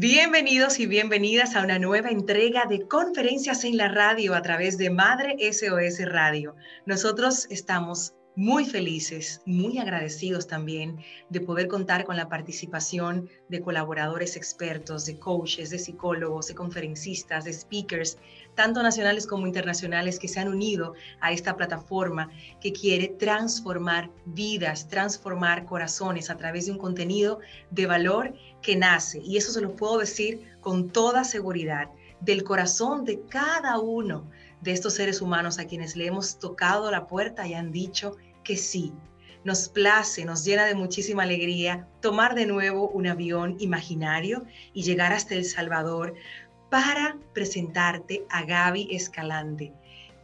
Bienvenidos y bienvenidas a una nueva entrega de conferencias en la radio a través de Madre SOS Radio. Nosotros estamos muy felices, muy agradecidos también de poder contar con la participación de colaboradores expertos, de coaches, de psicólogos, de conferencistas, de speakers, tanto nacionales como internacionales que se han unido a esta plataforma que quiere transformar vidas, transformar corazones a través de un contenido de valor que nace, y eso se lo puedo decir con toda seguridad, del corazón de cada uno de estos seres humanos a quienes le hemos tocado la puerta y han dicho que sí. Nos place, nos llena de muchísima alegría tomar de nuevo un avión imaginario y llegar hasta El Salvador para presentarte a Gaby Escalante,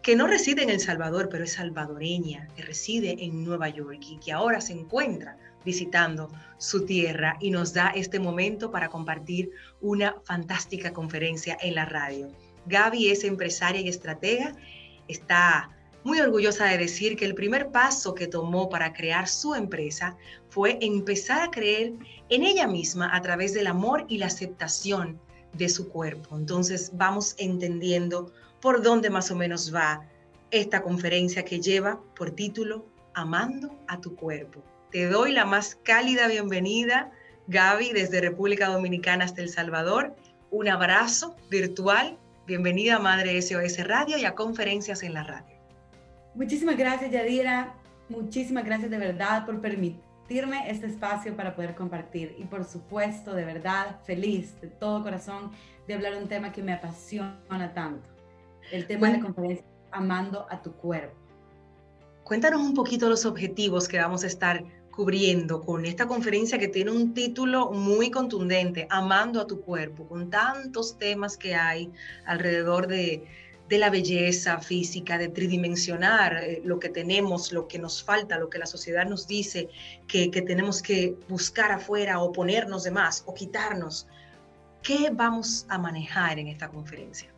que no reside en El Salvador, pero es salvadoreña, que reside en Nueva York y que ahora se encuentra visitando su tierra y nos da este momento para compartir una fantástica conferencia en la radio. Gaby es empresaria y estratega, está muy orgullosa de decir que el primer paso que tomó para crear su empresa fue empezar a creer en ella misma a través del amor y la aceptación de su cuerpo. Entonces vamos entendiendo por dónde más o menos va esta conferencia que lleva por título Amando a tu cuerpo. Te doy la más cálida bienvenida, Gaby, desde República Dominicana hasta El Salvador. Un abrazo virtual. Bienvenida a Madre SOS Radio y a Conferencias en la Radio. Muchísimas gracias, Yadira. Muchísimas gracias de verdad por permitirme este espacio para poder compartir. Y por supuesto, de verdad, feliz de todo corazón de hablar de un tema que me apasiona tanto. El tema de la conferencia Amando a tu cuerpo. Cuéntanos un poquito los objetivos que vamos a estar cubriendo con esta conferencia que tiene un título muy contundente, Amando a tu cuerpo, con tantos temas que hay alrededor de, de la belleza física, de tridimensionar eh, lo que tenemos, lo que nos falta, lo que la sociedad nos dice que, que tenemos que buscar afuera o ponernos de más o quitarnos. ¿Qué vamos a manejar en esta conferencia?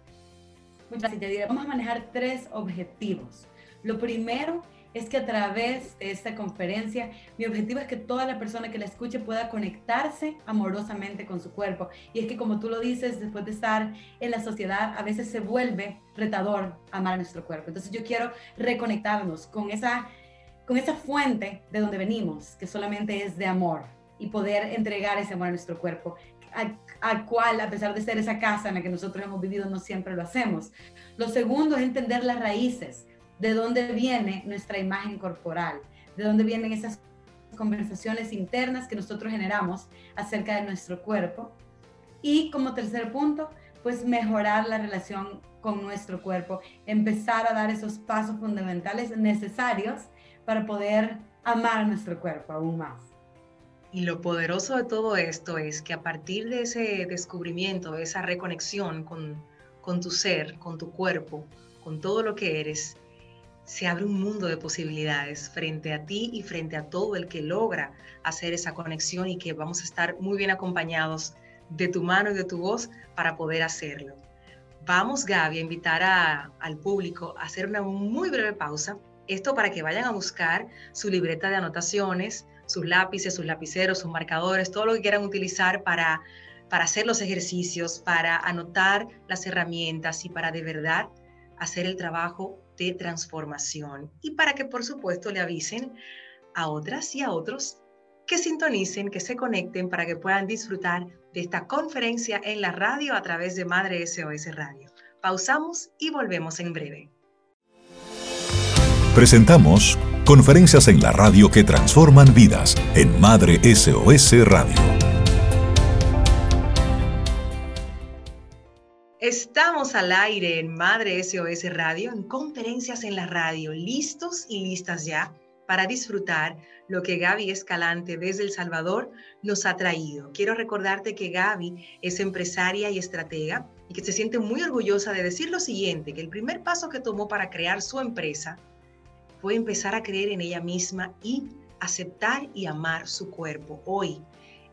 Muchas gracias. Vamos a manejar tres objetivos. Lo primero es que a través de esta conferencia, mi objetivo es que toda la persona que la escuche pueda conectarse amorosamente con su cuerpo. Y es que como tú lo dices, después de estar en la sociedad, a veces se vuelve retador amar a nuestro cuerpo. Entonces yo quiero reconectarnos con esa, con esa fuente de donde venimos, que solamente es de amor, y poder entregar ese amor a nuestro cuerpo, al cual, a pesar de ser esa casa en la que nosotros hemos vivido, no siempre lo hacemos. Lo segundo es entender las raíces de dónde viene nuestra imagen corporal, de dónde vienen esas conversaciones internas que nosotros generamos acerca de nuestro cuerpo. Y como tercer punto, pues mejorar la relación con nuestro cuerpo, empezar a dar esos pasos fundamentales necesarios para poder amar nuestro cuerpo aún más. Y lo poderoso de todo esto es que a partir de ese descubrimiento, de esa reconexión con, con tu ser, con tu cuerpo, con todo lo que eres, se abre un mundo de posibilidades frente a ti y frente a todo el que logra hacer esa conexión y que vamos a estar muy bien acompañados de tu mano y de tu voz para poder hacerlo. Vamos, Gaby, a invitar al público a hacer una muy breve pausa. Esto para que vayan a buscar su libreta de anotaciones, sus lápices, sus lapiceros, sus marcadores, todo lo que quieran utilizar para, para hacer los ejercicios, para anotar las herramientas y para de verdad hacer el trabajo de transformación y para que por supuesto le avisen a otras y a otros que sintonicen, que se conecten para que puedan disfrutar de esta conferencia en la radio a través de Madre SOS Radio. Pausamos y volvemos en breve. Presentamos conferencias en la radio que transforman vidas en Madre SOS Radio. Estamos al aire en Madre SOS Radio, en conferencias en la radio, listos y listas ya para disfrutar lo que Gaby Escalante desde El Salvador nos ha traído. Quiero recordarte que Gaby es empresaria y estratega y que se siente muy orgullosa de decir lo siguiente, que el primer paso que tomó para crear su empresa fue empezar a creer en ella misma y aceptar y amar su cuerpo. Hoy,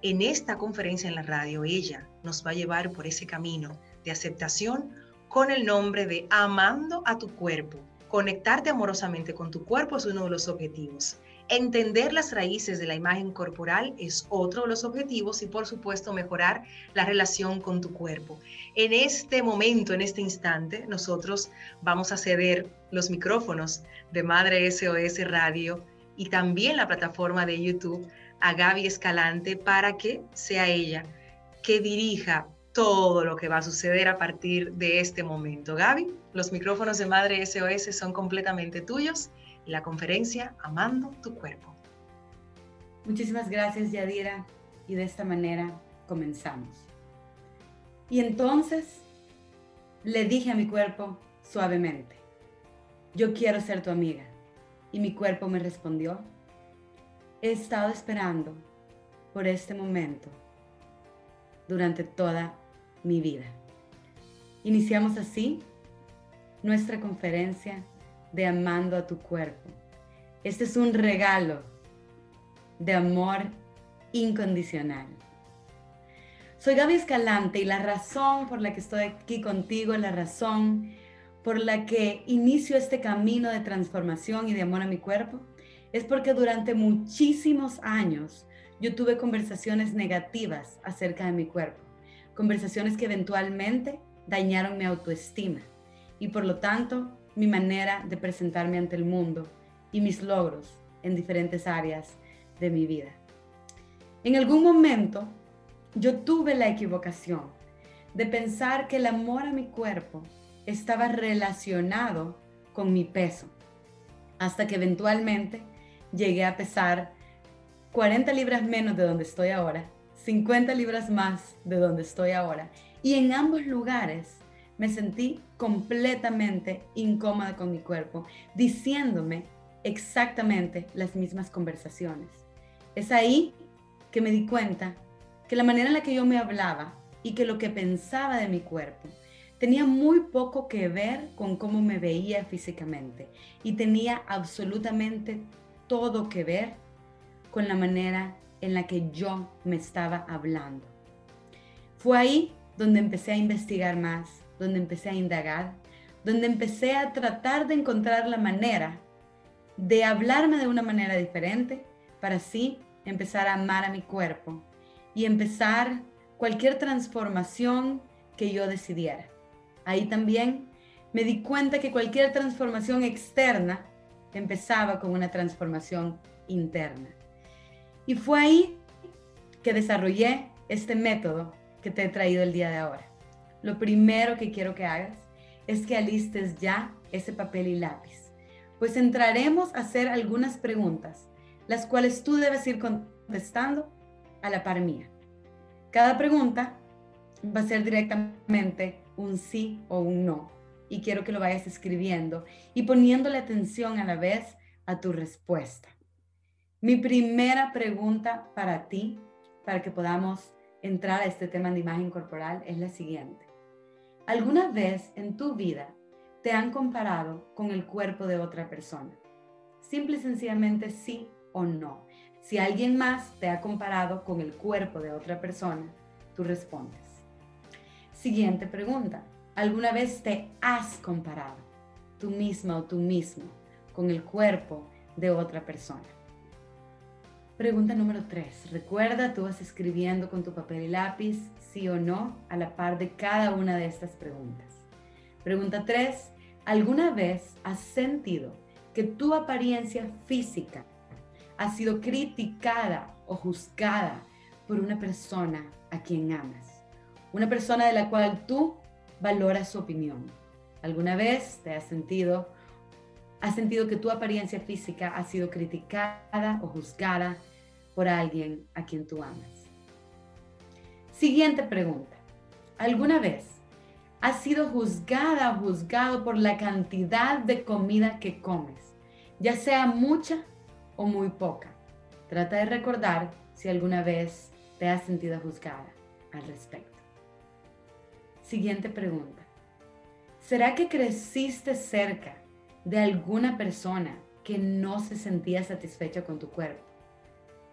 en esta conferencia en la radio, ella nos va a llevar por ese camino de aceptación con el nombre de Amando a tu cuerpo. Conectarte amorosamente con tu cuerpo es uno de los objetivos. Entender las raíces de la imagen corporal es otro de los objetivos y por supuesto mejorar la relación con tu cuerpo. En este momento, en este instante, nosotros vamos a ceder los micrófonos de Madre SOS Radio y también la plataforma de YouTube a Gaby Escalante para que sea ella que dirija todo lo que va a suceder a partir de este momento. Gaby, los micrófonos de Madre SOS son completamente tuyos y la conferencia Amando tu cuerpo. Muchísimas gracias, Yadira, y de esta manera comenzamos. Y entonces le dije a mi cuerpo suavemente, yo quiero ser tu amiga. Y mi cuerpo me respondió, he estado esperando por este momento durante toda mi vida. Iniciamos así nuestra conferencia de Amando a tu cuerpo. Este es un regalo de amor incondicional. Soy Gaby Escalante y la razón por la que estoy aquí contigo, la razón por la que inicio este camino de transformación y de amor a mi cuerpo, es porque durante muchísimos años yo tuve conversaciones negativas acerca de mi cuerpo, conversaciones que eventualmente dañaron mi autoestima y por lo tanto mi manera de presentarme ante el mundo y mis logros en diferentes áreas de mi vida. En algún momento yo tuve la equivocación de pensar que el amor a mi cuerpo estaba relacionado con mi peso, hasta que eventualmente llegué a pesar 40 libras menos de donde estoy ahora, 50 libras más de donde estoy ahora. Y en ambos lugares me sentí completamente incómoda con mi cuerpo, diciéndome exactamente las mismas conversaciones. Es ahí que me di cuenta que la manera en la que yo me hablaba y que lo que pensaba de mi cuerpo tenía muy poco que ver con cómo me veía físicamente y tenía absolutamente todo que ver con la manera en la que yo me estaba hablando. Fue ahí donde empecé a investigar más, donde empecé a indagar, donde empecé a tratar de encontrar la manera de hablarme de una manera diferente para así empezar a amar a mi cuerpo y empezar cualquier transformación que yo decidiera. Ahí también me di cuenta que cualquier transformación externa empezaba con una transformación interna. Y fue ahí que desarrollé este método que te he traído el día de ahora. Lo primero que quiero que hagas es que alistes ya ese papel y lápiz, pues entraremos a hacer algunas preguntas, las cuales tú debes ir contestando a la par mía. Cada pregunta va a ser directamente un sí o un no, y quiero que lo vayas escribiendo y poniéndole atención a la vez a tu respuesta. Mi primera pregunta para ti, para que podamos entrar a este tema de imagen corporal, es la siguiente. ¿Alguna vez en tu vida te han comparado con el cuerpo de otra persona? Simple y sencillamente sí o no. Si alguien más te ha comparado con el cuerpo de otra persona, tú respondes. Siguiente pregunta. ¿Alguna vez te has comparado tú misma o tú mismo con el cuerpo de otra persona? Pregunta número 3. Recuerda, tú vas escribiendo con tu papel y lápiz, sí o no, a la par de cada una de estas preguntas. Pregunta 3. ¿Alguna vez has sentido que tu apariencia física ha sido criticada o juzgada por una persona a quien amas? Una persona de la cual tú valoras su opinión. ¿Alguna vez te has sentido has sentido que tu apariencia física ha sido criticada o juzgada por alguien a quien tú amas. Siguiente pregunta. ¿Alguna vez has sido juzgada o juzgado por la cantidad de comida que comes, ya sea mucha o muy poca? Trata de recordar si alguna vez te has sentido juzgada al respecto. Siguiente pregunta. ¿Será que creciste cerca de alguna persona que no se sentía satisfecha con tu cuerpo.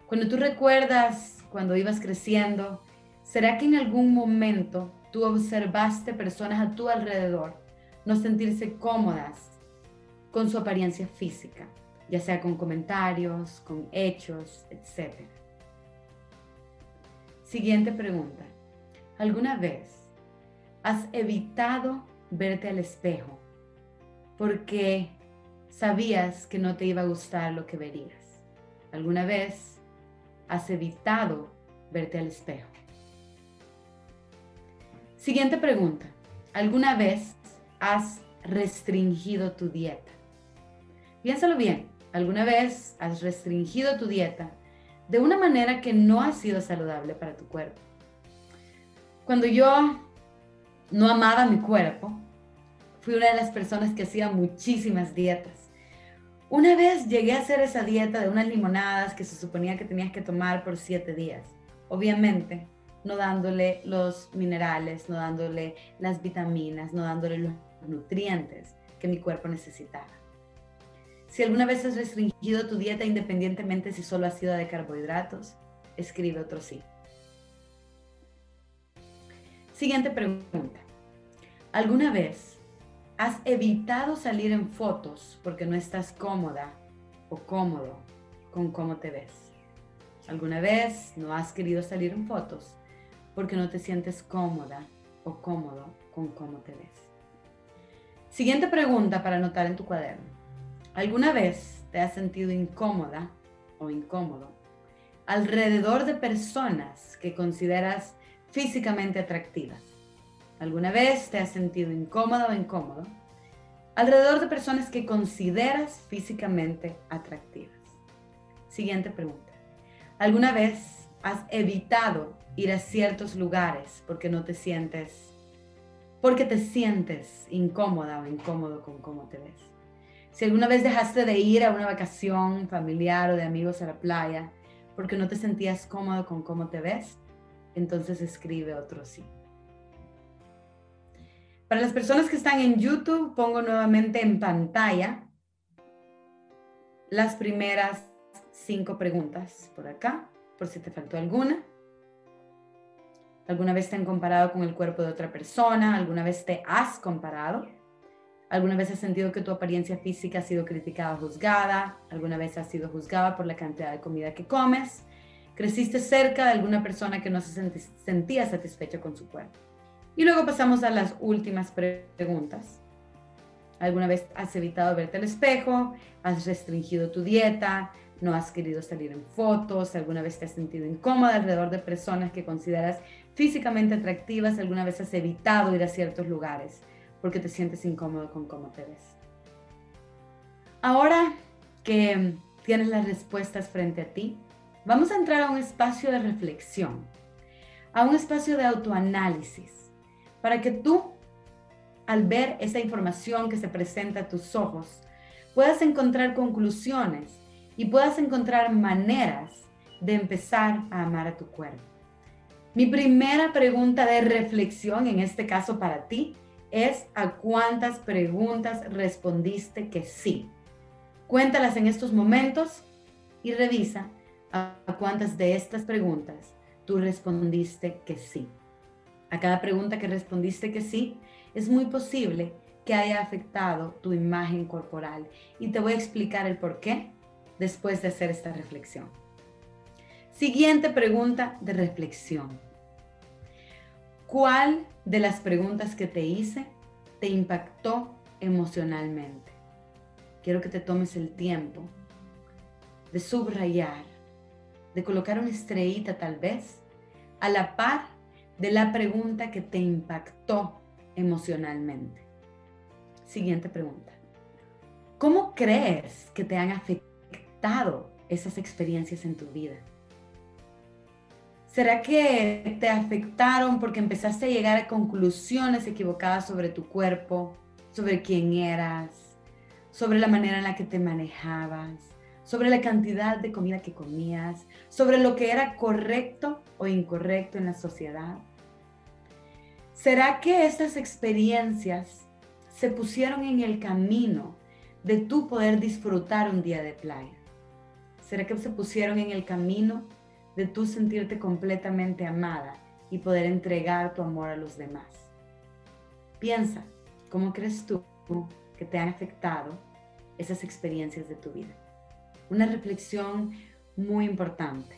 Cuando tú recuerdas cuando ibas creciendo, ¿será que en algún momento tú observaste personas a tu alrededor no sentirse cómodas con su apariencia física? ya sea con comentarios, con hechos, etc. Siguiente pregunta. ¿Alguna vez has evitado verte al espejo porque sabías que no te iba a gustar lo que verías? ¿Alguna vez has evitado verte al espejo? Siguiente pregunta. ¿Alguna vez has restringido tu dieta? Piénsalo bien. ¿Alguna vez has restringido tu dieta de una manera que no ha sido saludable para tu cuerpo? Cuando yo no amaba mi cuerpo, fui una de las personas que hacía muchísimas dietas. Una vez llegué a hacer esa dieta de unas limonadas que se suponía que tenías que tomar por siete días. Obviamente, no dándole los minerales, no dándole las vitaminas, no dándole los nutrientes que mi cuerpo necesitaba. Si alguna vez has restringido tu dieta independientemente si solo ha sido de carbohidratos, escribe otro sí. Siguiente pregunta. ¿Alguna vez has evitado salir en fotos porque no estás cómoda o cómodo con cómo te ves? ¿Alguna vez no has querido salir en fotos porque no te sientes cómoda o cómodo con cómo te ves? Siguiente pregunta para anotar en tu cuaderno. ¿Alguna vez te has sentido incómoda o incómodo alrededor de personas que consideras físicamente atractivas? ¿Alguna vez te has sentido incómoda o incómodo alrededor de personas que consideras físicamente atractivas? Siguiente pregunta. ¿Alguna vez has evitado ir a ciertos lugares porque no te sientes, porque te sientes incómoda o incómodo con cómo te ves? Si alguna vez dejaste de ir a una vacación familiar o de amigos a la playa porque no te sentías cómodo con cómo te ves, entonces escribe otro sí. Para las personas que están en YouTube, pongo nuevamente en pantalla las primeras cinco preguntas por acá, por si te faltó alguna. ¿Alguna vez te han comparado con el cuerpo de otra persona? ¿Alguna vez te has comparado? ¿Alguna vez has sentido que tu apariencia física ha sido criticada o juzgada? ¿Alguna vez has sido juzgada por la cantidad de comida que comes? ¿Creciste cerca de alguna persona que no se sentía satisfecha con su cuerpo? Y luego pasamos a las últimas preguntas. ¿Alguna vez has evitado verte al espejo? ¿Has restringido tu dieta? ¿No has querido salir en fotos? ¿Alguna vez te has sentido incómoda alrededor de personas que consideras físicamente atractivas? ¿Alguna vez has evitado ir a ciertos lugares? porque te sientes incómodo con cómo te ves. Ahora que tienes las respuestas frente a ti, vamos a entrar a un espacio de reflexión, a un espacio de autoanálisis, para que tú, al ver esa información que se presenta a tus ojos, puedas encontrar conclusiones y puedas encontrar maneras de empezar a amar a tu cuerpo. Mi primera pregunta de reflexión, en este caso para ti, es a cuántas preguntas respondiste que sí. Cuéntalas en estos momentos y revisa a cuántas de estas preguntas tú respondiste que sí. A cada pregunta que respondiste que sí, es muy posible que haya afectado tu imagen corporal y te voy a explicar el por qué después de hacer esta reflexión. Siguiente pregunta de reflexión. ¿Cuál de las preguntas que te hice te impactó emocionalmente? Quiero que te tomes el tiempo de subrayar, de colocar una estrellita tal vez a la par de la pregunta que te impactó emocionalmente. Siguiente pregunta. ¿Cómo crees que te han afectado esas experiencias en tu vida? ¿Será que te afectaron porque empezaste a llegar a conclusiones equivocadas sobre tu cuerpo, sobre quién eras, sobre la manera en la que te manejabas, sobre la cantidad de comida que comías, sobre lo que era correcto o incorrecto en la sociedad? ¿Será que estas experiencias se pusieron en el camino de tu poder disfrutar un día de playa? ¿Será que se pusieron en el camino de tú sentirte completamente amada y poder entregar tu amor a los demás. Piensa, ¿cómo crees tú que te han afectado esas experiencias de tu vida? una reflexión muy importante.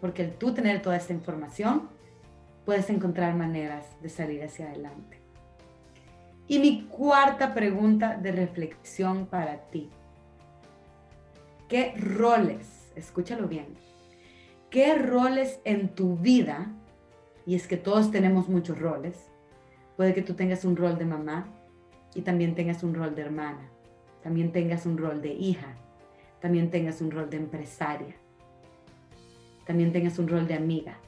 Porque al tú tener toda esta información, puedes encontrar maneras de salir hacia adelante. Y mi cuarta pregunta de reflexión para ti. ¿Qué roles, escúchalo bien, qué roles en tu vida, y es que todos tenemos muchos roles, puede que tú tengas un rol de mamá y también tengas un rol de hermana, también tengas un rol de hija, también tengas un rol de empresaria, también tengas un rol de amiga,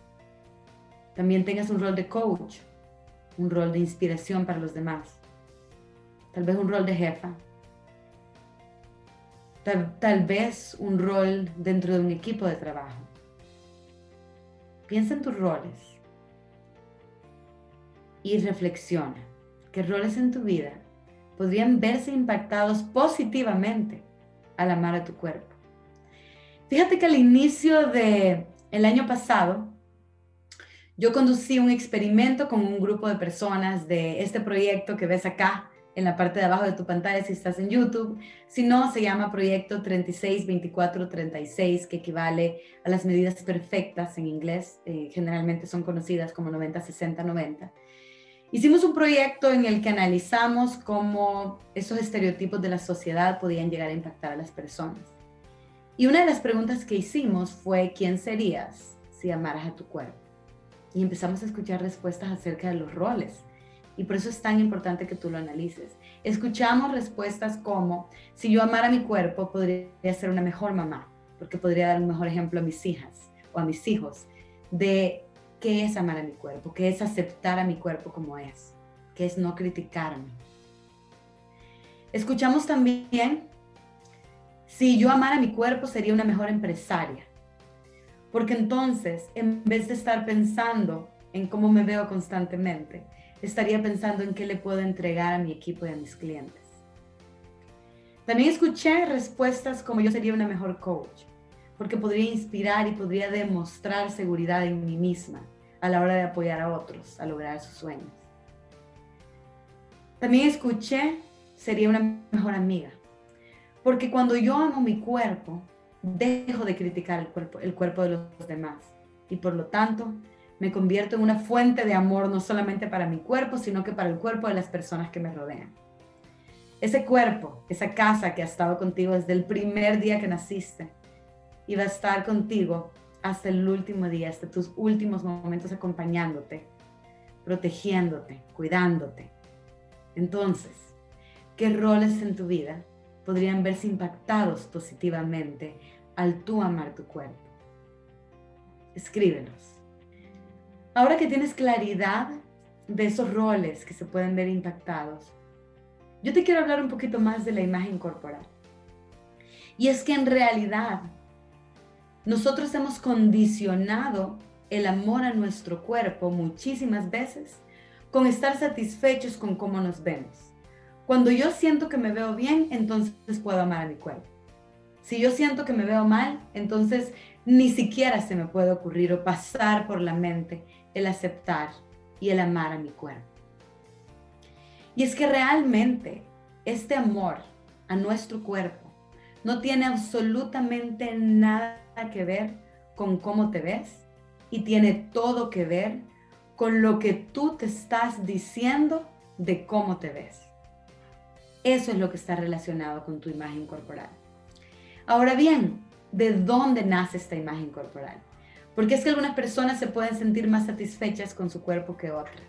también tengas un rol de coach, un rol de inspiración para los demás, tal vez un rol de jefa, tal, vez un rol dentro de un equipo de trabajo. Piensa en tus roles y reflexiona qué roles en tu vida podrían verse impactados positivamente al amar a tu cuerpo. Fíjate que al inicio del el año pasado, yo conducí un experimento con un grupo de personas de este proyecto que ves acá en la parte de abajo de tu pantalla si estás en YouTube. Si no, se llama Proyecto 362436, que equivale a las medidas perfectas en inglés. Eh, generalmente son conocidas como 90-60-90. Hicimos un proyecto en el que analizamos cómo esos estereotipos de la sociedad podían llegar a impactar a las personas. Y una de las preguntas que hicimos fue, ¿quién serías si amaras a tu cuerpo? Y empezamos a escuchar respuestas acerca de los roles. Y por eso es tan importante que tú lo analices. Escuchamos respuestas como, si yo amara mi cuerpo, podría ser una mejor mamá, porque podría dar un mejor ejemplo a mis hijas o a mis hijos de qué es amar a mi cuerpo, qué es aceptar a mi cuerpo como es, qué es no criticarme. Escuchamos también, si yo amara mi cuerpo sería una mejor empresaria, porque entonces en vez de estar pensando en cómo me veo constantemente, estaría pensando en qué le puedo entregar a mi equipo y a mis clientes. También escuché respuestas como yo sería una mejor coach, porque podría inspirar y podría demostrar seguridad en mí misma a la hora de apoyar a otros a lograr sus sueños. También escuché, sería una mejor amiga, porque cuando yo amo mi cuerpo, dejo de criticar el cuerpo, el cuerpo de los demás y por lo tanto me convierto en una fuente de amor no solamente para mi cuerpo, sino que para el cuerpo de las personas que me rodean. Ese cuerpo, esa casa que ha estado contigo desde el primer día que naciste, y va a estar contigo hasta el último día, hasta tus últimos momentos acompañándote, protegiéndote, cuidándote. Entonces, ¿qué roles en tu vida podrían verse impactados positivamente al tú amar tu cuerpo? Escríbelos. Ahora que tienes claridad de esos roles que se pueden ver impactados, yo te quiero hablar un poquito más de la imagen corporal. Y es que en realidad nosotros hemos condicionado el amor a nuestro cuerpo muchísimas veces con estar satisfechos con cómo nos vemos. Cuando yo siento que me veo bien, entonces puedo amar a mi cuerpo. Si yo siento que me veo mal, entonces ni siquiera se me puede ocurrir o pasar por la mente el aceptar y el amar a mi cuerpo. Y es que realmente este amor a nuestro cuerpo no tiene absolutamente nada que ver con cómo te ves y tiene todo que ver con lo que tú te estás diciendo de cómo te ves. Eso es lo que está relacionado con tu imagen corporal. Ahora bien, ¿de dónde nace esta imagen corporal? Porque es que algunas personas se pueden sentir más satisfechas con su cuerpo que otras.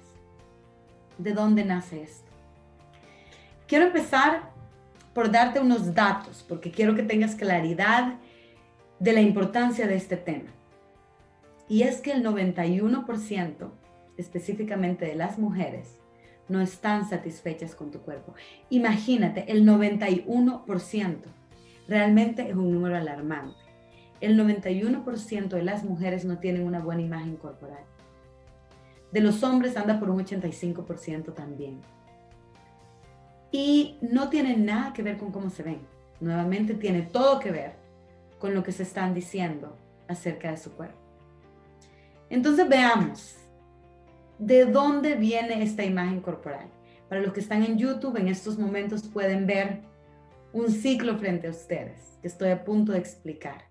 ¿De dónde nace esto? Quiero empezar por darte unos datos, porque quiero que tengas claridad de la importancia de este tema. Y es que el 91% específicamente de las mujeres no están satisfechas con tu cuerpo. Imagínate, el 91% realmente es un número alarmante. El 91% de las mujeres no tienen una buena imagen corporal. De los hombres anda por un 85% también. Y no tiene nada que ver con cómo se ven. Nuevamente tiene todo que ver con lo que se están diciendo acerca de su cuerpo. Entonces veamos, ¿de dónde viene esta imagen corporal? Para los que están en YouTube, en estos momentos pueden ver un ciclo frente a ustedes que estoy a punto de explicar.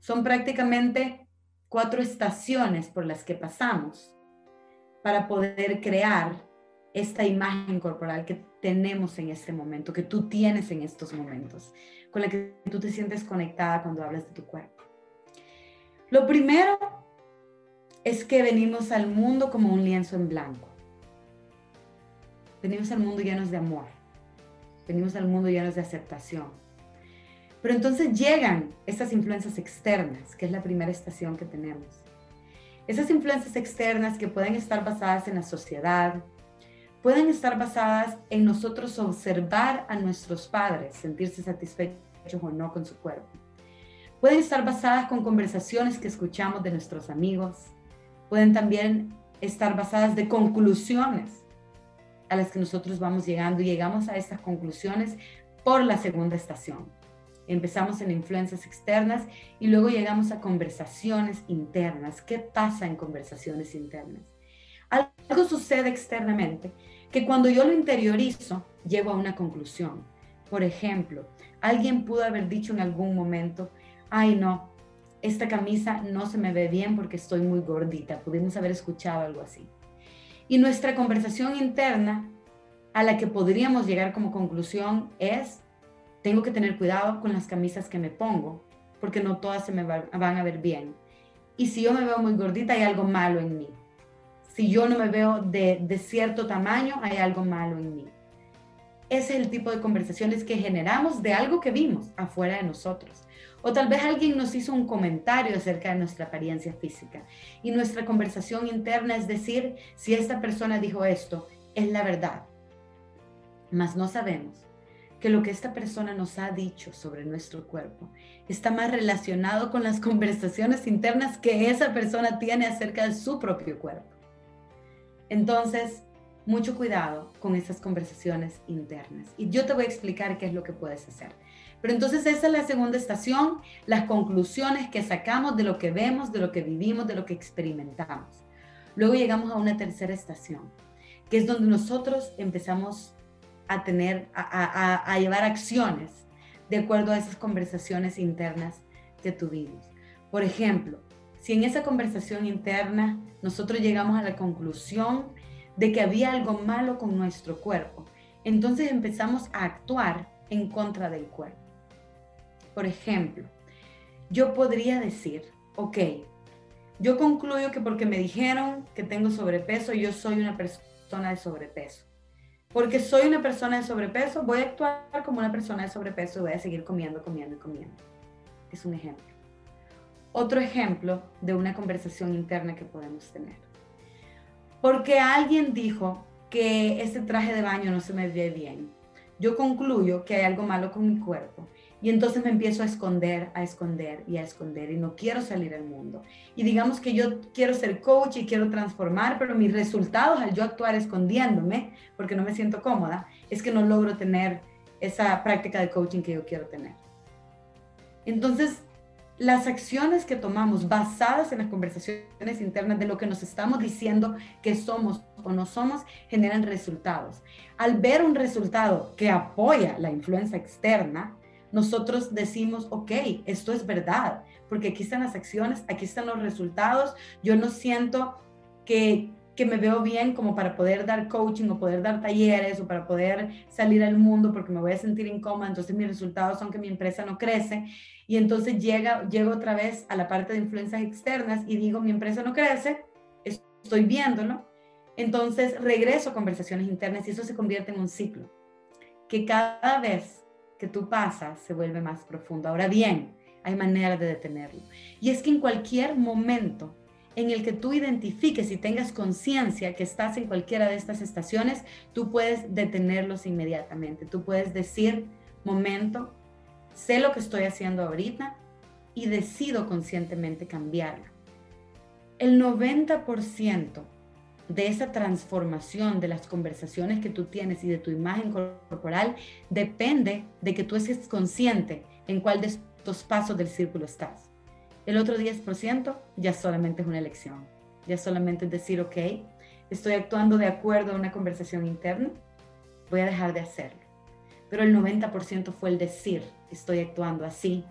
Son prácticamente cuatro estaciones por las que pasamos para poder crear esta imagen corporal que tenemos en este momento, que tú tienes en estos momentos, con la que tú te sientes conectada cuando hablas de tu cuerpo. Lo primero es que venimos al mundo como un lienzo en blanco. Venimos al mundo llenos de amor. Venimos al mundo llenos de aceptación. Pero entonces llegan estas influencias externas, que es la primera estación que tenemos. Esas influencias externas que pueden estar basadas en la sociedad, pueden estar basadas en nosotros observar a nuestros padres, sentirse satisfechos o no con su cuerpo. Pueden estar basadas con conversaciones que escuchamos de nuestros amigos. Pueden también estar basadas de conclusiones a las que nosotros vamos llegando y llegamos a estas conclusiones por la segunda estación. Empezamos en influencias externas y luego llegamos a conversaciones internas. ¿Qué pasa en conversaciones internas? Algo sucede externamente que cuando yo lo interiorizo, llego a una conclusión. Por ejemplo, alguien pudo haber dicho en algún momento, ay no, esta camisa no se me ve bien porque estoy muy gordita. Pudimos haber escuchado algo así. Y nuestra conversación interna a la que podríamos llegar como conclusión es, tengo que tener cuidado con las camisas que me pongo, porque no todas se me van a ver bien. Y si yo me veo muy gordita, hay algo malo en mí si yo no me veo de, cierto tamaño, hay algo malo en mí. Ese es el tipo de conversaciones que generamos de algo que vimos afuera de nosotros. O tal vez alguien nos hizo un comentario acerca de nuestra apariencia física. Y nuestra conversación interna es decir, si esta persona dijo esto, es la verdad. Mas no sabemos que lo que esta persona nos ha dicho sobre nuestro cuerpo está más relacionado con las conversaciones internas que esa persona tiene acerca de su propio cuerpo. Entonces, mucho cuidado con esas conversaciones internas. Y yo te voy a explicar qué es lo que puedes hacer. Pero entonces esa es la segunda estación, las conclusiones que sacamos de lo que vemos, de lo que vivimos, de lo que experimentamos. Luego llegamos a una tercera estación, que es donde nosotros empezamos a tener, a, a llevar acciones de acuerdo a esas conversaciones internas que tuvimos. Por ejemplo, si en esa conversación interna nosotros llegamos a la conclusión de que había algo malo con nuestro cuerpo, entonces empezamos a actuar en contra del cuerpo. Por ejemplo, yo podría decir, ok, yo concluyo que porque me dijeron que tengo sobrepeso, yo soy una persona de sobrepeso. Porque soy una persona de sobrepeso, voy a actuar como una persona de sobrepeso y voy a seguir comiendo, comiendo y comiendo. Es un ejemplo otro ejemplo de una conversación interna que podemos tener. Porque alguien dijo que este traje de baño no se me ve bien. Yo concluyo que hay algo malo con mi cuerpo y entonces me empiezo a esconder, a esconder y a esconder y no quiero salir al mundo. Y digamos que yo quiero ser coach y quiero transformar, pero mis resultados al yo actuar escondiéndome, porque no me siento cómoda, es que no logro tener esa práctica de coaching que yo quiero tener. Entonces, las acciones que tomamos basadas en las conversaciones internas de lo que nos estamos diciendo que somos o no somos generan resultados. Al ver un resultado que apoya la influencia externa, nosotros decimos, ok, esto es verdad, porque aquí están las acciones, aquí están los resultados, yo no siento que, que me veo bien como para poder dar coaching o poder dar talleres o para poder salir al mundo porque me voy a sentir incómoda, entonces mis resultados son que mi empresa no crece y entonces llega, llego otra vez a la parte de influencias externas y digo, mi empresa no crece, estoy viéndolo. Entonces regreso a conversaciones internas y eso se convierte en un ciclo, que cada vez que tú pasas se vuelve más profundo. Ahora bien, hay manera de detenerlo. Y es que en cualquier momento en el que tú identifiques y tengas conciencia que estás en cualquiera de estas estaciones, tú puedes detenerlos inmediatamente. Tú puedes decir, momento, sé lo que estoy haciendo ahorita y decido conscientemente cambiarla. El 90% de esa transformación de las conversaciones que tú tienes y de tu imagen corporal depende de que tú estés consciente en cuál de estos pasos del círculo estás. El otro 10% ya solamente es una elección, ya solamente es decir, ok, estoy actuando de acuerdo a una conversación interna, voy a dejar de hacerlo pero el 90% fue el decir, estoy actuando así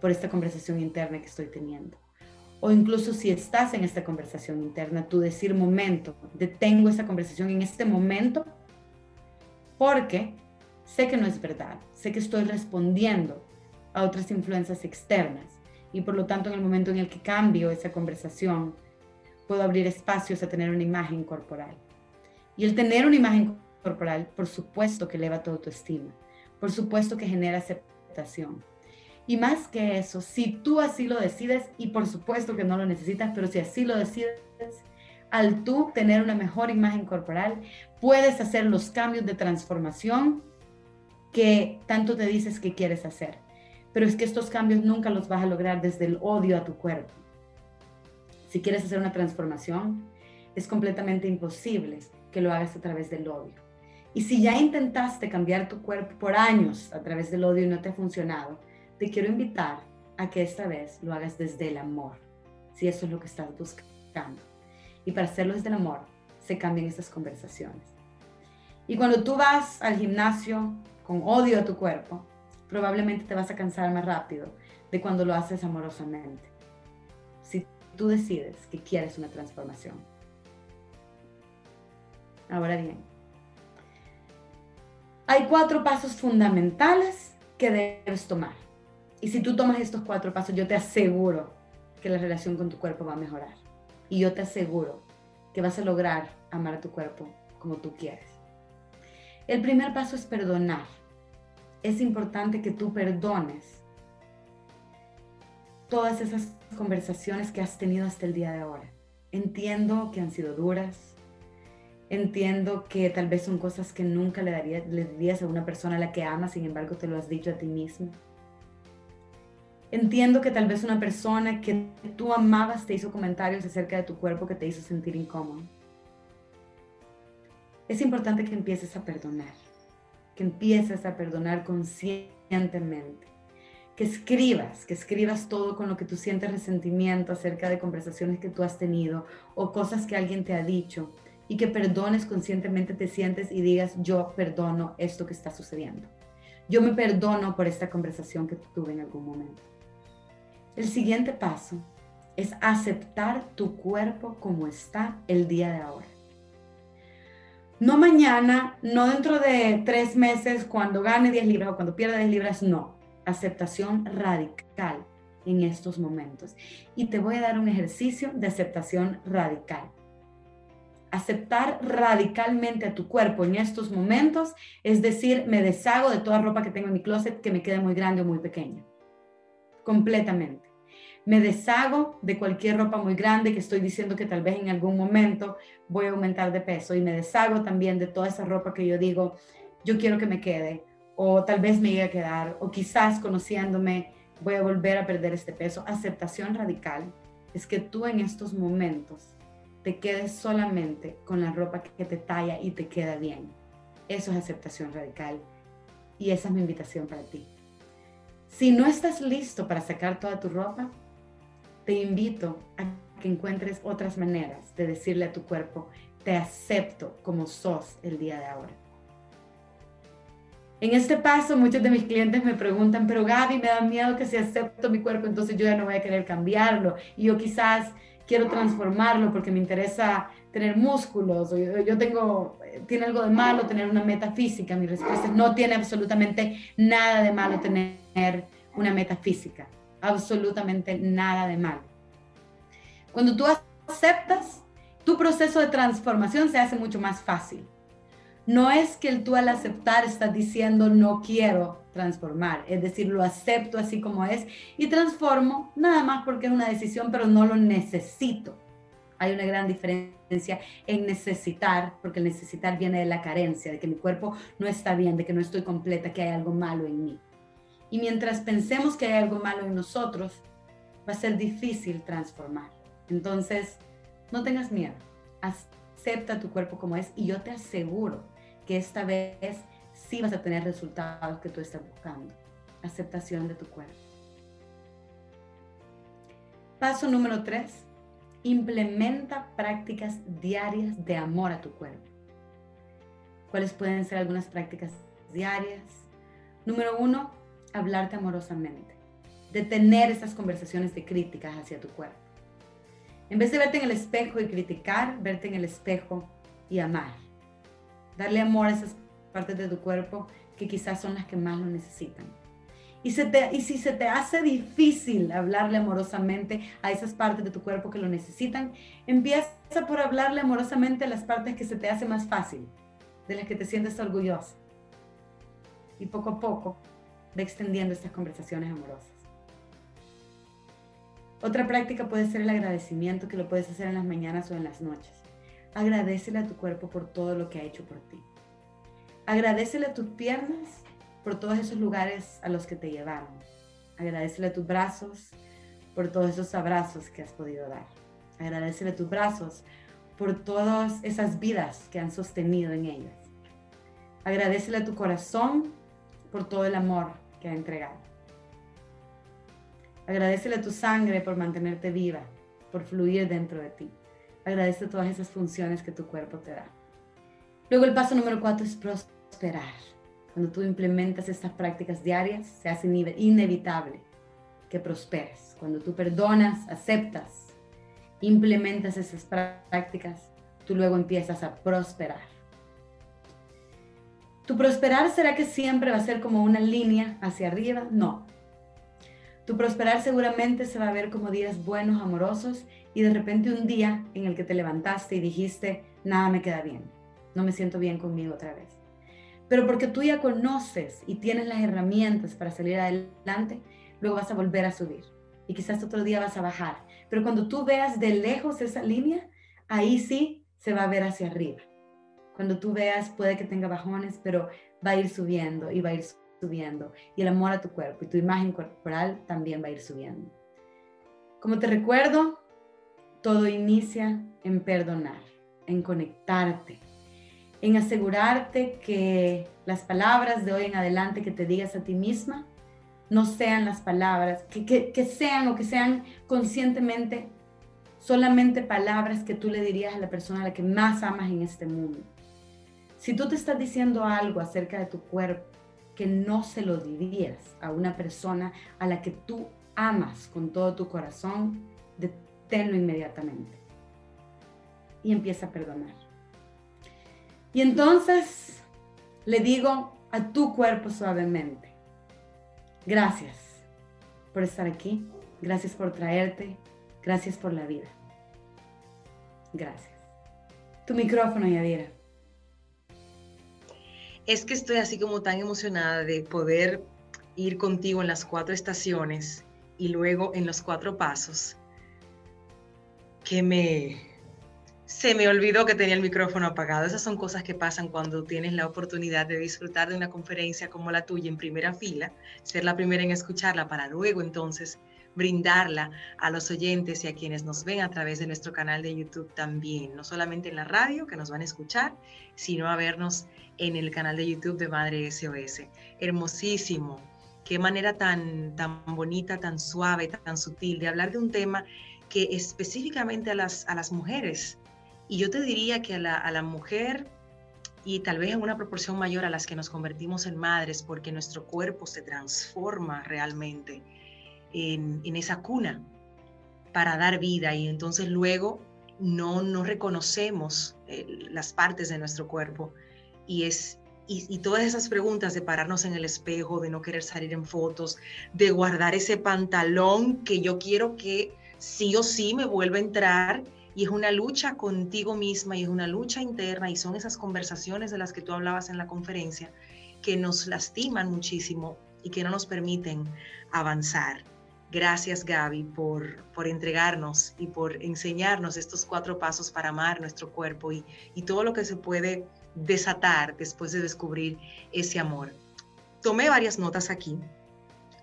por esta conversación interna que estoy teniendo. O incluso si estás en esta conversación interna, tú decir momento, detengo esa conversación en este momento porque sé que no es verdad, sé que estoy respondiendo a otras influencias externas y por lo tanto en el momento en el que cambio esa conversación, puedo abrir espacios a tener una imagen corporal. Y el tener una imagen corporal, por supuesto que eleva tu autoestima, por supuesto que genera aceptación. Y más que eso, si tú así lo decides, y por supuesto que no lo necesitas, pero si así lo decides, al tú tener una mejor imagen corporal, puedes hacer los cambios de transformación que tanto te dices que quieres hacer. Pero es que estos cambios nunca los vas a lograr desde el odio a tu cuerpo. Si quieres hacer una transformación, es completamente imposible que lo hagas a través del odio. Y si ya intentaste cambiar tu cuerpo por años a través del odio y no te ha funcionado, te quiero invitar a que esta vez lo hagas desde el amor, si eso es lo que estás buscando. Y para hacerlo desde el amor, se cambian estas conversaciones. Y cuando tú vas al gimnasio con odio a tu cuerpo, probablemente te vas a cansar más rápido de cuando lo haces amorosamente. Si tú decides que quieres una transformación. Ahora bien, hay cuatro pasos fundamentales que debes tomar. Y si tú tomas estos cuatro pasos, yo te aseguro que la relación con tu cuerpo va a mejorar. Y yo te aseguro que vas a lograr amar a tu cuerpo como tú quieres. El primer paso es perdonar. Es importante que tú perdones todas esas conversaciones que has tenido hasta el día de ahora. Entiendo que han sido duras, Entiendo que tal vez son cosas que nunca le, daría, dirías a una persona a la que amas, sin embargo te lo has dicho a ti mismo. Entiendo que tal vez una persona que tú amabas te hizo comentarios acerca de tu cuerpo que te hizo sentir incómodo. Es importante que empieces a perdonar, que empieces a perdonar conscientemente, que escribas, que escribas todo con lo que tú sientes resentimiento acerca de conversaciones que tú has tenido o cosas que alguien te ha dicho y que perdones conscientemente, te sientes y digas, yo perdono esto que está sucediendo. Yo me perdono por esta conversación que tuve en algún momento. El siguiente paso es aceptar tu cuerpo como está el día de ahora. No mañana, no dentro de tres meses, cuando gane 10 libras o cuando pierda 10 libras, no. Aceptación radical en estos momentos. Y te voy a dar un ejercicio de aceptación radical aceptar radicalmente a tu cuerpo en estos momentos, es decir, me deshago de toda ropa que tengo en mi closet que me quede muy grande o muy pequeña. Completamente. Me deshago de cualquier ropa muy grande que estoy diciendo que tal vez en algún momento voy a aumentar de peso y me deshago también de toda esa ropa que yo digo, yo quiero que me quede o tal vez me llegue a quedar o quizás conociéndome voy a volver a perder este peso. Aceptación radical es que tú en estos momentos te quedes solamente con la ropa que te talla y te queda bien. Eso es aceptación radical y esa es mi invitación para ti. Si no estás listo para sacar toda tu ropa, te invito a que encuentres otras maneras de decirle a tu cuerpo, te acepto como sos el día de ahora. En este paso, muchos de mis clientes me preguntan, pero Gaby, me da miedo que si acepto mi cuerpo, entonces yo ya no voy a querer cambiarlo. Y yo quizás quiero transformarlo porque me interesa tener músculos, o yo, tengo, tiene algo de malo tener una meta física. Mi respuesta es no tiene absolutamente nada de malo tener una meta física, absolutamente nada de malo. Cuando tú aceptas, tu proceso de transformación se hace mucho más fácil. No es que tú al aceptar estás diciendo no quiero transformar, es decir, lo acepto así como es y transformo nada más porque es una decisión, pero no lo necesito. Hay una gran diferencia en necesitar, porque el necesitar viene de la carencia, de que mi cuerpo no está bien, de que no estoy completa, que hay algo malo en mí. Y mientras pensemos que hay algo malo en nosotros, va a ser difícil transformar. Entonces, no tengas miedo, acepta tu cuerpo como es y yo te aseguro que esta vez sí vas a tener resultados que tú estás buscando. Aceptación de tu cuerpo. Paso número tres. Implementa prácticas diarias de amor a tu cuerpo. ¿Cuáles pueden ser algunas prácticas diarias. Número uno, hablarte amorosamente. Detener esas conversaciones de críticas hacia tu cuerpo. En vez de verte en el espejo y criticar, verte en el espejo y amar. Darle amor a esas partes de tu cuerpo que quizás son las que más lo necesitan. Y, y si se te hace difícil hablarle amorosamente a esas partes de tu cuerpo que lo necesitan, empieza por hablarle amorosamente a las partes que se te hace más fácil, de las que te sientes orgullosa. Y poco a poco ve extendiendo estas conversaciones amorosas. Otra práctica puede ser el agradecimiento que lo puedes hacer en las mañanas o en las noches. Agradecele a tu cuerpo por todo lo que ha hecho por ti. Agradecele a tus piernas por todos esos lugares a los que te llevaron. Agradecele a tus brazos por todos esos abrazos que has podido dar. Agradecele a tus brazos por todas esas vidas que han sostenido en ellas. Agradecele a tu corazón por todo el amor que ha entregado. Agradecele a tu sangre por mantenerte viva, por fluir dentro de ti. Agradece todas esas funciones que tu cuerpo te da. Luego el paso número cuatro es prosperar. Cuando tú implementas estas prácticas diarias, se hace inevitable que prosperes. Cuando tú perdonas, aceptas, implementas esas prácticas, tú luego empiezas a prosperar. ¿Tu prosperar será que siempre va a ser como una línea hacia arriba? No. Tu prosperar seguramente se va a ver como días buenos, amorosos, y de repente un día en el que te levantaste y dijiste, nada me queda bien, no me siento bien conmigo otra vez pero porque tú ya conoces y tienes las herramientas para salir adelante, luego vas a volver a subir y quizás otro día vas a bajar. Pero cuando tú veas de lejos esa línea, ahí sí se va a ver hacia arriba. Cuando tú veas, puede que tenga bajones, pero va a ir subiendo y va a ir subiendo. Y el amor a tu cuerpo y tu imagen corporal también va a ir subiendo. Como te recuerdo, todo inicia en perdonar, en conectarte, en asegurarte que las palabras de hoy en adelante que te digas a ti misma no sean las palabras, que, sean o que sean conscientemente solamente palabras que tú le dirías a la persona a la que más amas en este mundo. Si tú te estás diciendo algo acerca de tu cuerpo que no se lo dirías a una persona a la que tú amas con todo tu corazón, deténlo inmediatamente y empieza a perdonar. Y entonces le digo a tu cuerpo suavemente, gracias por estar aquí, gracias por traerte, gracias por la vida. Gracias. Tu micrófono, Yadira. Es que estoy así como tan emocionada de poder ir contigo en las cuatro estaciones y luego en los cuatro pasos que me, se me olvidó que tenía el micrófono apagado. Esas son cosas que pasan cuando tienes la oportunidad de disfrutar de una conferencia como la tuya en primera fila, ser la primera en escucharla para luego entonces brindarla a los oyentes y a quienes nos ven a través de nuestro canal de YouTube también, no solamente en la radio que nos van a escuchar, sino a vernos en el canal de YouTube de Madre SOS. Hermosísimo, qué manera tan, tan bonita, tan suave, tan sutil de hablar de un tema que específicamente a las, a las mujeres y yo te diría que a la, mujer, y tal vez en una proporción mayor a las que nos convertimos en madres, porque nuestro cuerpo se transforma realmente en, esa cuna para dar vida y entonces luego no, no reconocemos eh, las partes de nuestro cuerpo y es y, y, todas esas preguntas de pararnos en el espejo, de no querer salir en fotos, de guardar ese pantalón que yo quiero que sí o sí me vuelva a entrar y es una lucha contigo misma y es una lucha interna y son esas conversaciones de las que tú hablabas en la conferencia que nos lastiman muchísimo y que no nos permiten avanzar. Gracias Gaby por, por entregarnos y por enseñarnos estos cuatro pasos para amar nuestro cuerpo y, y todo lo que se puede desatar después de descubrir ese amor. Tomé varias notas aquí.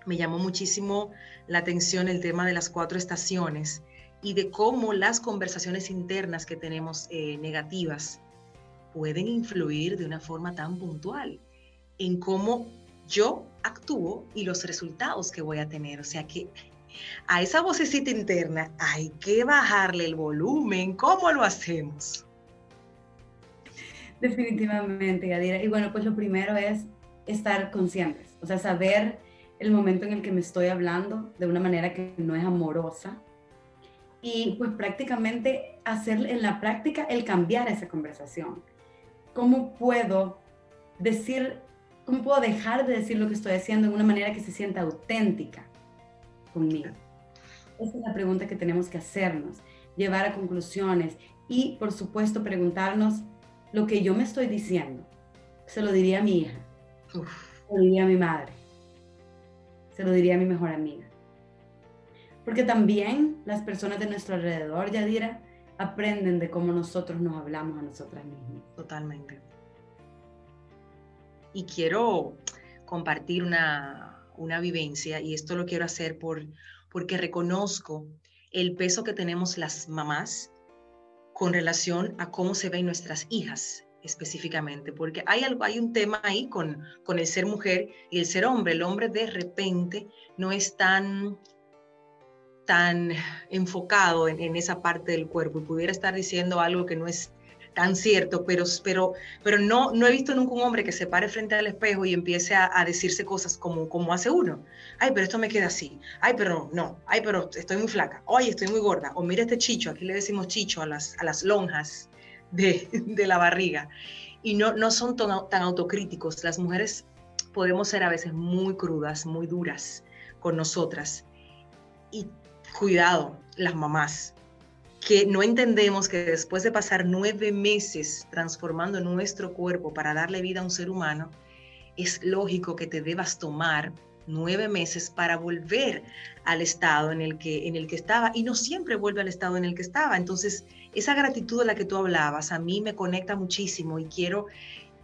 Me llamó muchísimo la atención el tema de las cuatro estaciones y de cómo las conversaciones internas que tenemos eh, negativas pueden influir de una forma tan puntual en cómo yo actúo y los resultados que voy a tener. O sea que a esa vocecita interna hay que bajarle el volumen. ¿Cómo lo hacemos? Definitivamente, Gadira. Y bueno, pues lo primero es estar conscientes, o sea, saber el momento en el que me estoy hablando de una manera que no es amorosa y pues prácticamente hacer en la práctica el cambiar esa conversación. ¿Cómo puedo decir, cómo puedo dejar de decir lo que estoy haciendo de una manera que se sienta auténtica conmigo? Esa es la pregunta que tenemos que hacernos, llevar a conclusiones y por supuesto preguntarnos lo que yo me estoy diciendo. Se lo diría a mi hija, se lo diría a mi madre, se lo diría a mi mejor amiga. Porque también las personas de nuestro alrededor, Yadira, aprenden de cómo nosotros nos hablamos a nosotras mismas. Totalmente. Y quiero compartir una, una vivencia, y esto lo quiero hacer por, porque reconozco el peso que tenemos las mamás con relación a cómo se ven nuestras hijas específicamente, porque hay, algo, hay un tema ahí con, con el ser mujer y el ser hombre. El hombre de repente no es tan, tan enfocado en, en esa parte del cuerpo y pudiera estar diciendo algo que no es tan cierto, pero, pero, pero no, no he visto nunca un hombre que se pare frente al espejo y empiece a, a, decirse cosas como, como hace uno. Ay, pero esto me queda así. Ay, pero no. Ay, pero estoy muy flaca. Oye, estoy muy gorda. O mira este chicho. Aquí le decimos chicho a las, a las lonjas de, de la barriga. Y no, no son tan, tan autocríticos. Las mujeres podemos ser a veces muy crudas, muy duras con nosotras. Y cuidado, las mamás, que no entendemos que después de pasar nueve meses transformando nuestro cuerpo para darle vida a un ser humano, es lógico que te debas tomar nueve meses para volver al estado en el que, en el que estaba y no siempre vuelve al estado en el que estaba. Entonces, esa gratitud de la que tú hablabas a mí me conecta muchísimo y quiero,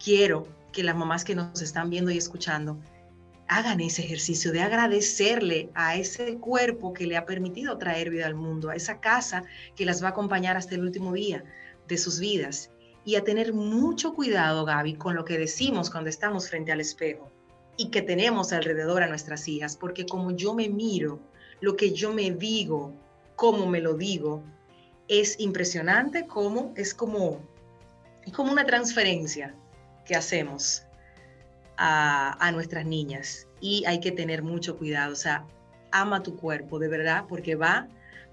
quiero que las mamás que nos están viendo y escuchando hagan ese ejercicio de agradecerle a ese cuerpo que le ha permitido traer vida al mundo, a esa casa que las va a acompañar hasta el último día de sus vidas. Y a tener mucho cuidado, Gaby, con lo que decimos cuando estamos frente al espejo y que tenemos alrededor a nuestras hijas, porque como yo me miro, lo que yo me digo, cómo me lo digo, es impresionante como es como, es como una transferencia que hacemos a, nuestras niñas y hay que tener mucho cuidado. O sea, ama tu cuerpo, de verdad, porque va,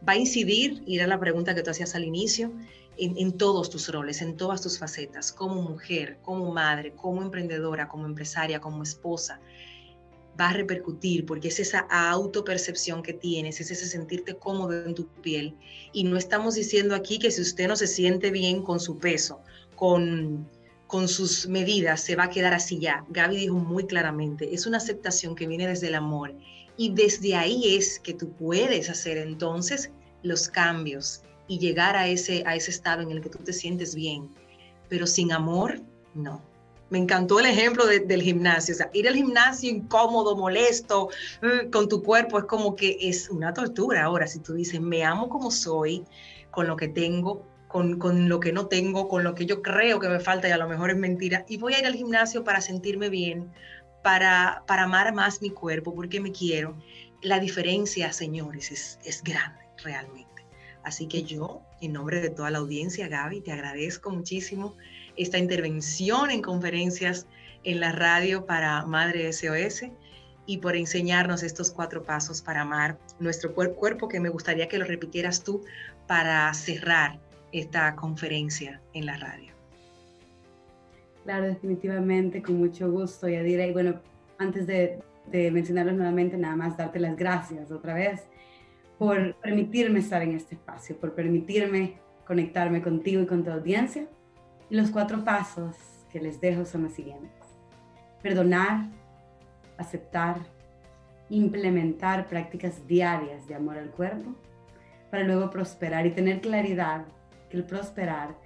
va a incidir, ir a la pregunta que tú hacías al inicio, en, en, todos tus roles, en todas tus facetas, como mujer, como madre, como emprendedora, como empresaria, como esposa. Va a repercutir porque es esa autopercepción que tienes, es ese sentirte cómodo en tu piel. Y no estamos diciendo aquí que si usted no se siente bien con su peso, con, con sus medidas se va a quedar así ya. Gaby dijo muy claramente, es una aceptación que viene desde el amor y desde ahí es que tú puedes hacer entonces los cambios y llegar a ese, a ese estado en el que tú te sientes bien. Pero sin amor, no. Me encantó el ejemplo del gimnasio. O sea, ir al gimnasio incómodo, molesto, mm, con tu cuerpo es como que es una tortura. Ahora, si tú dices, me amo como soy, con lo que tengo, con, lo que no tengo, con lo que yo creo que me falta y a lo mejor es mentira. Y voy a ir al gimnasio para sentirme bien, para, para amar más mi cuerpo, porque me quiero. La diferencia, señores, es, es grande realmente. Así que yo, en nombre de toda la audiencia, Gaby, te agradezco muchísimo esta intervención en conferencias en la radio para Madre SOS y por enseñarnos estos cuatro pasos para amar nuestro cuerpo, que me gustaría que lo repitieras tú para cerrar esta conferencia en la radio. Claro, definitivamente, con mucho gusto, Yadira. Y bueno, antes de, de mencionarlos nuevamente, nada más darte las gracias otra vez por permitirme estar en este espacio, por permitirme conectarme contigo y con tu audiencia. Y los cuatro pasos que les dejo son los siguientes. Perdonar, aceptar, implementar prácticas diarias de amor al cuerpo para luego prosperar y tener claridad el prosperar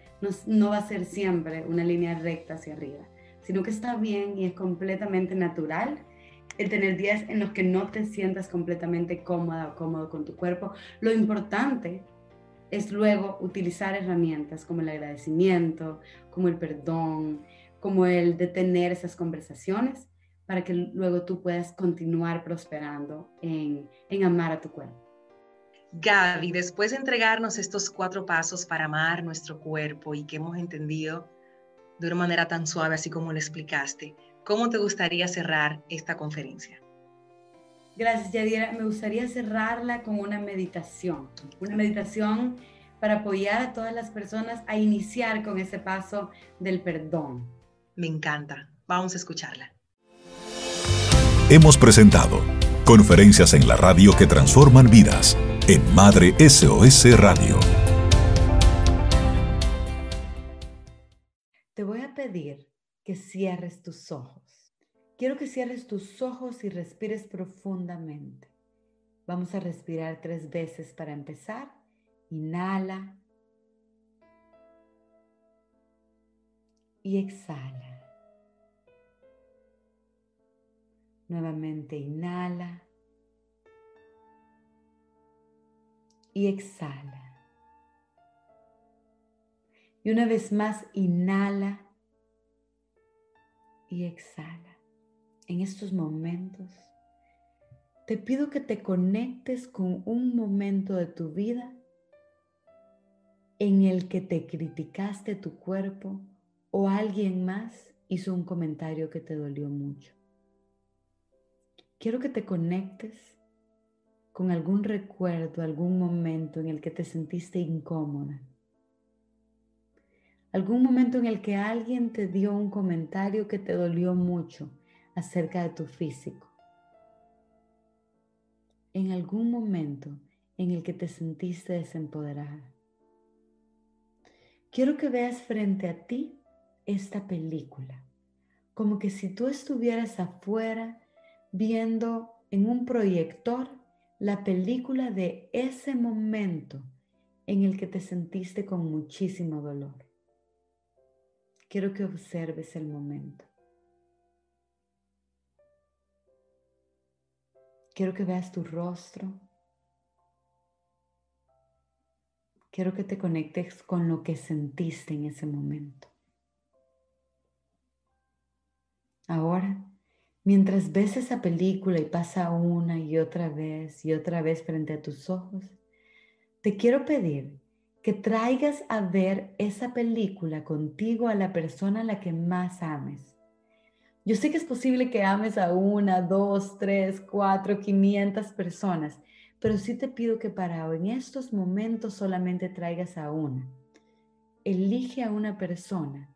no, va a ser siempre una línea recta hacia arriba, sino que está bien y es completamente natural el tener días en los que no te sientas completamente cómoda o cómodo con tu cuerpo. Lo importante es luego utilizar herramientas como el agradecimiento, como el perdón, como el detener esas conversaciones para que luego tú puedas continuar prosperando en amar a tu cuerpo. Gaby, después de entregarnos estos cuatro pasos para amar nuestro cuerpo y que hemos entendido de una manera tan suave, así como lo explicaste, ¿cómo te gustaría cerrar esta conferencia? Gracias, Yadira. Me gustaría cerrarla con una meditación, una meditación para apoyar a todas las personas a iniciar con ese paso del perdón. Me encanta. Vamos a escucharla. Hemos presentado conferencias en la radio que transforman vidas en Madre SOS Radio. Te voy a pedir que cierres tus ojos. Quiero que cierres tus ojos y respires profundamente. Vamos a respirar tres veces para empezar. Inhala. Y exhala. Nuevamente inhala. Y exhala. Y una vez más inhala y exhala. En estos momentos, te pido que te conectes con un momento de tu vida en el que te criticaste tu cuerpo o alguien más hizo un comentario que te dolió mucho. Quiero que te conectes con algún recuerdo, algún momento en el que te sentiste incómoda. Algún momento en el que alguien te dio un comentario que te dolió mucho acerca de tu físico. En algún momento en el que te sentiste desempoderada. Quiero que veas frente a ti esta película, como que si tú estuvieras afuera viendo en un proyector la película de ese momento en el que te sentiste con muchísimo dolor. Quiero que observes el momento. Quiero que veas tu rostro. Quiero que te conectes con lo que sentiste en ese momento. Ahora Mientras ves esa película y pasa una y otra vez y otra vez frente a tus ojos, te quiero pedir que traigas a ver esa película contigo a la persona a la que más ames. Yo sé que es posible que ames a una, dos, tres, cuatro, quinientas personas, pero sí te pido que para en estos momentos solamente traigas a una. Elige a una persona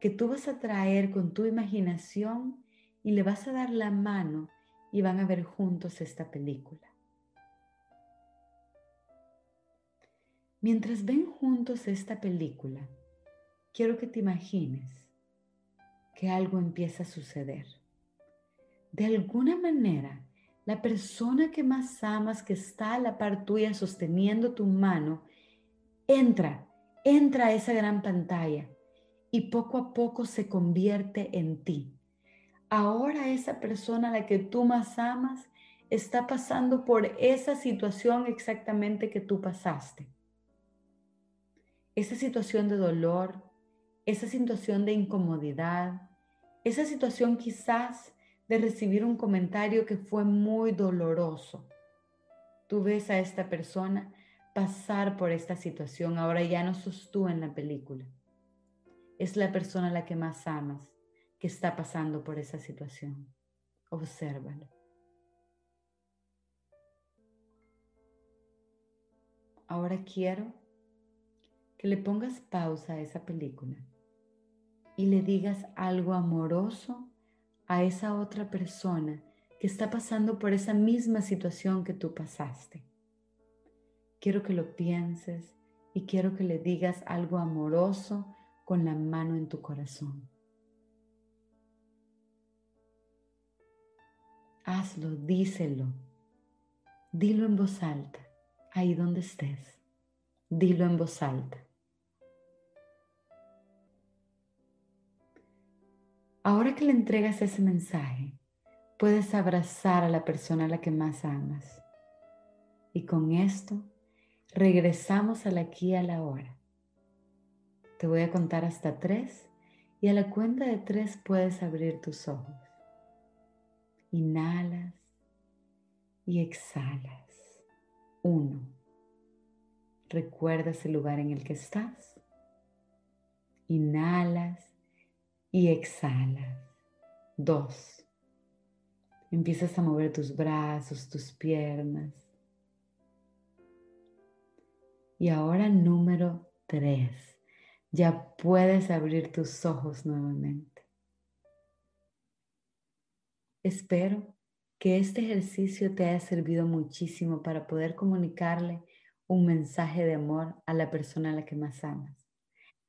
que tú vas a traer con tu imaginación y le vas a dar la mano y van a ver juntos esta película. Mientras ven juntos esta película, quiero que te imagines que algo empieza a suceder. De alguna manera, la persona que más amas, que está a la par tuya sosteniendo tu mano, entra, entra a esa gran pantalla y poco a poco se convierte en ti ahora esa persona a la que tú más amas está pasando por esa situación exactamente que tú pasaste. Esa situación de dolor, esa situación de incomodidad, esa situación quizás de recibir un comentario que fue muy doloroso. Tú ves a esta persona pasar por esta situación, ahora ya no sos tú en la película. Es la persona a la que más amas que está pasando por esa situación. Obsérvalo. Ahora quiero que le pongas pausa a esa película y le digas algo amoroso a esa otra persona que está pasando por esa misma situación que tú pasaste. Quiero que lo pienses y quiero que le digas algo amoroso con la mano en tu corazón. Hazlo, díselo. Dilo en voz alta, ahí donde estés. Dilo en voz alta. Ahora que le entregas ese mensaje, puedes abrazar a la persona a la que más amas. Y con esto, regresamos al aquí y a la hora. Te voy a contar hasta tres y a la cuenta de tres puedes abrir tus ojos. Inhalas y exhalas. Uno. ¿Recuerdas el lugar en el que estás? Inhalas y exhalas. Dos. Empiezas a mover tus brazos, tus piernas. Y ahora número tres. Ya puedes abrir tus ojos nuevamente. Espero que este ejercicio te haya servido muchísimo para poder comunicarle un mensaje de amor a la persona a la que más amas.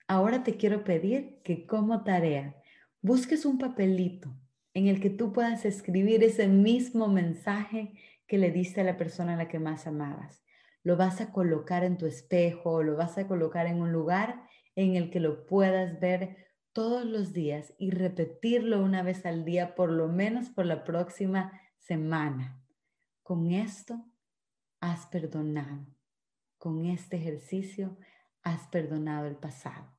Ahora te quiero pedir que como tarea busques un papelito en el que tú puedas escribir ese mismo mensaje que le diste a la persona a la que más amabas. Lo vas a colocar en tu espejo o lo vas a colocar en un lugar en el que lo puedas ver todos los días y repetirlo una vez al día, por lo menos por la próxima semana. Con esto has perdonado. Con este ejercicio has perdonado el pasado.